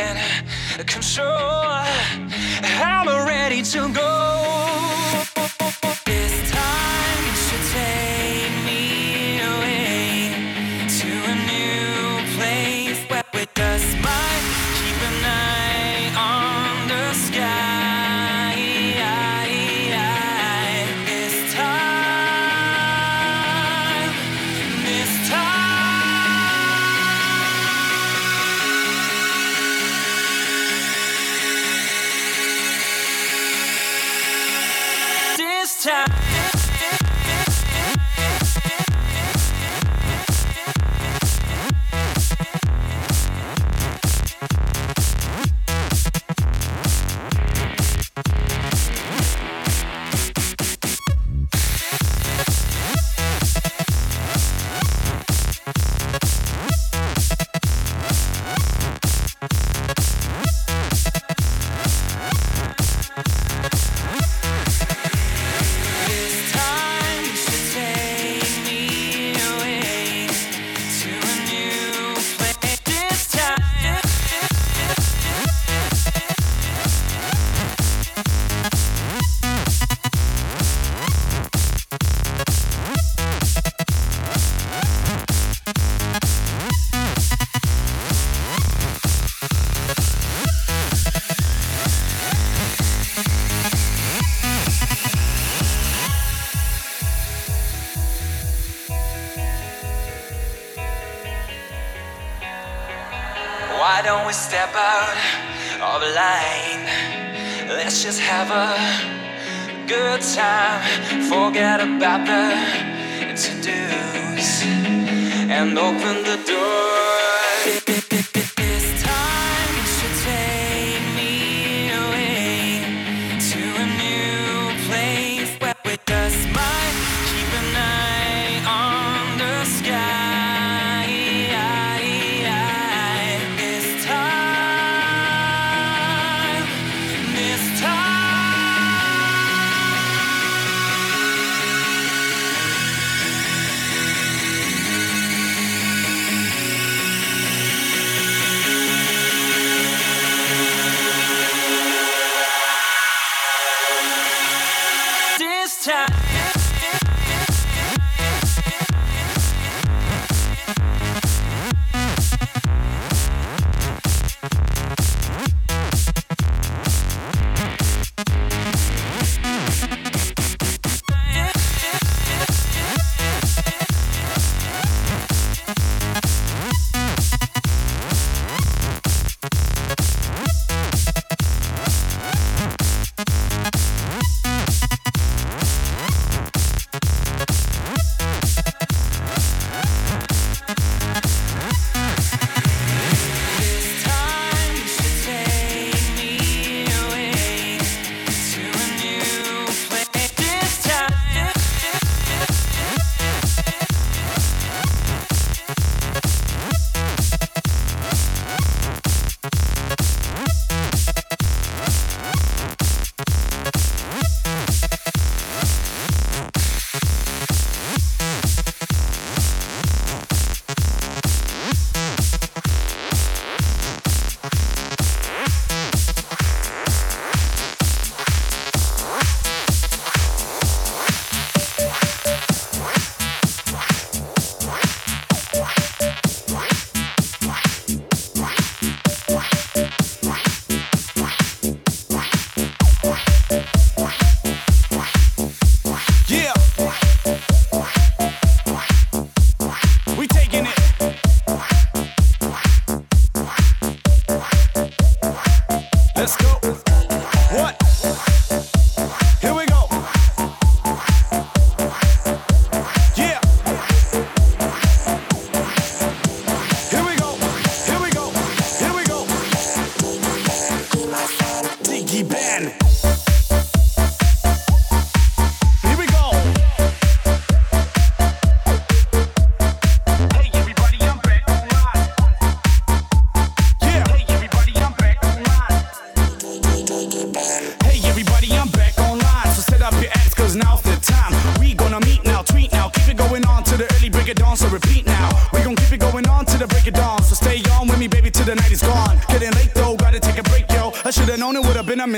can control. I'm ready to go. stop the to-dos and open the door.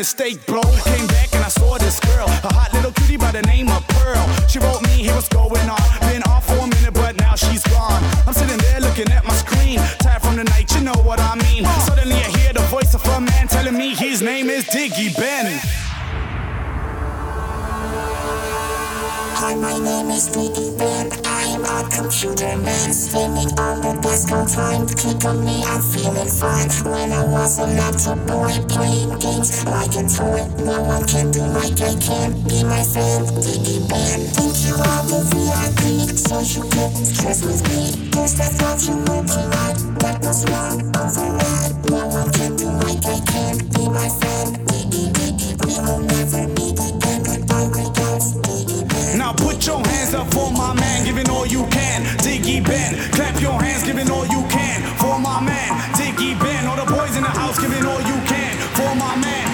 mistake. my computer man Spinning on the desk all time Click on me, I feel feeling fine When I was a little boy Playing games like a toy No one can do like I can Be my friend, diggy man. Think you are the VIP So you get stressed with me Guess I thought you were be right That was wrong, override No one can do like I can Be my friend Put your hands up for my man, giving all you can. Diggy Ben, clap your hands, giving all you can. For my man, Diggy Ben, all the boys in the house, giving all you can. For my man.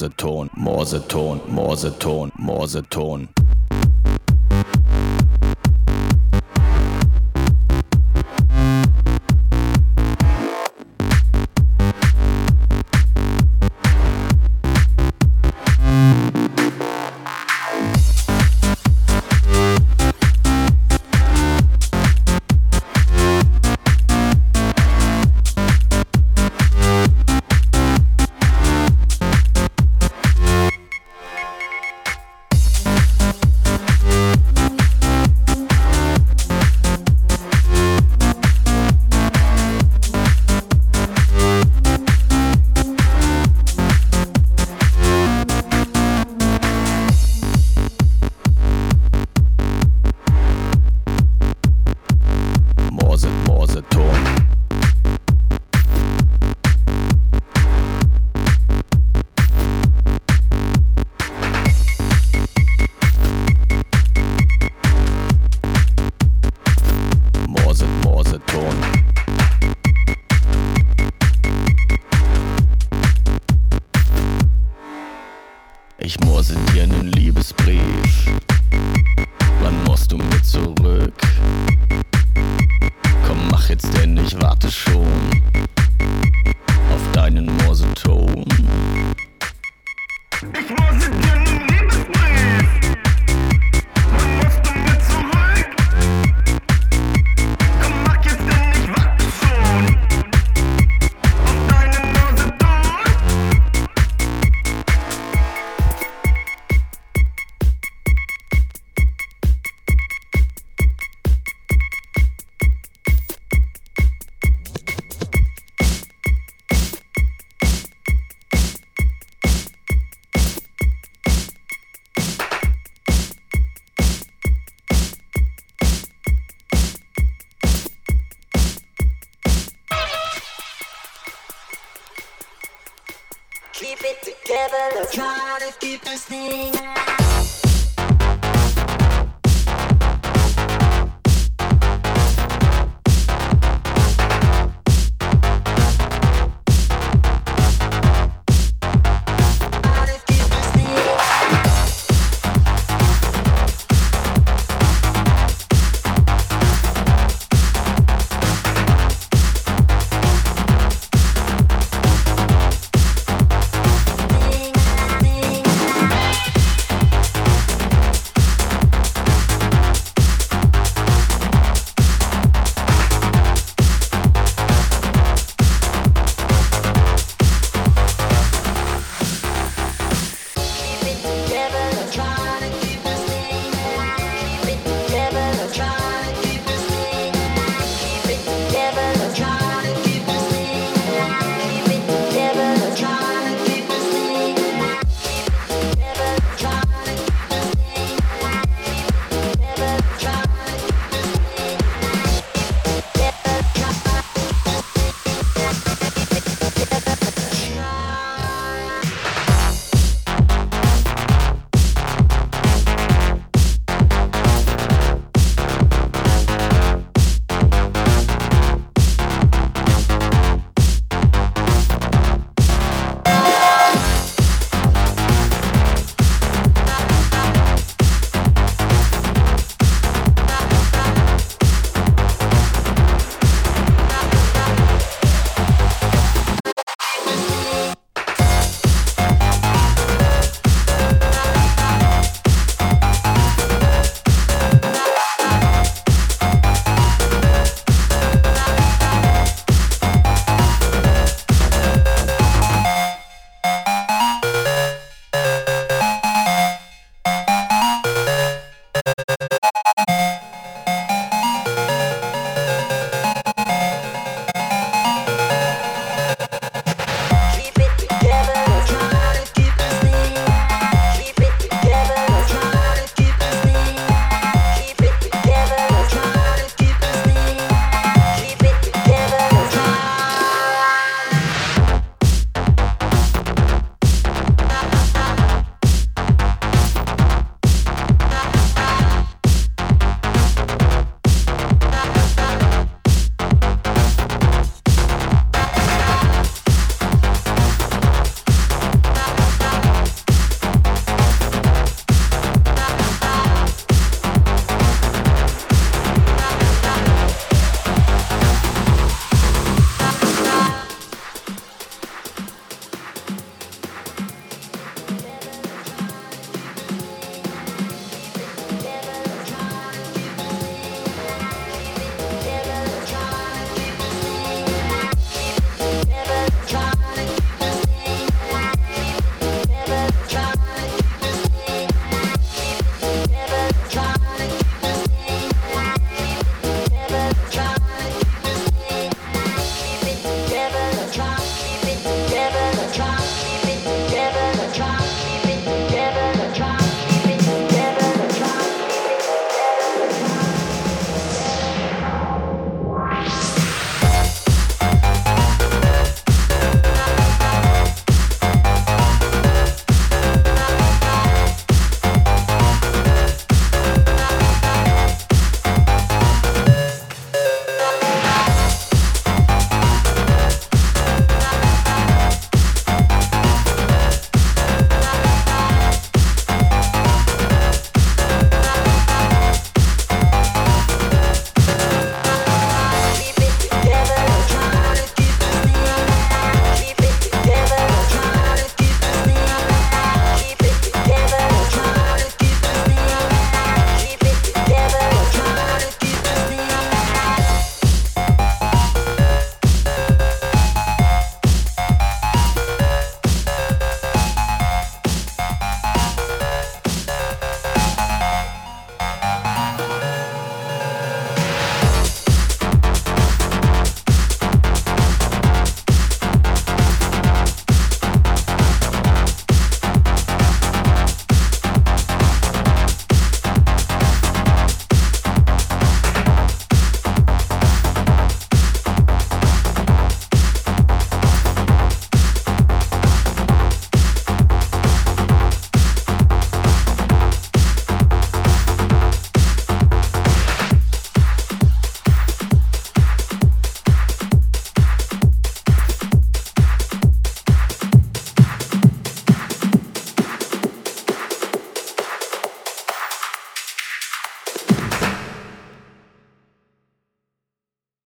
Morseton, Morseton, Morseton, Morseton, Ich morse dir einen Liebesbrief. Wann musst du mir zurück? Komm, mach jetzt denn, ich warte schon Try to keep this thing.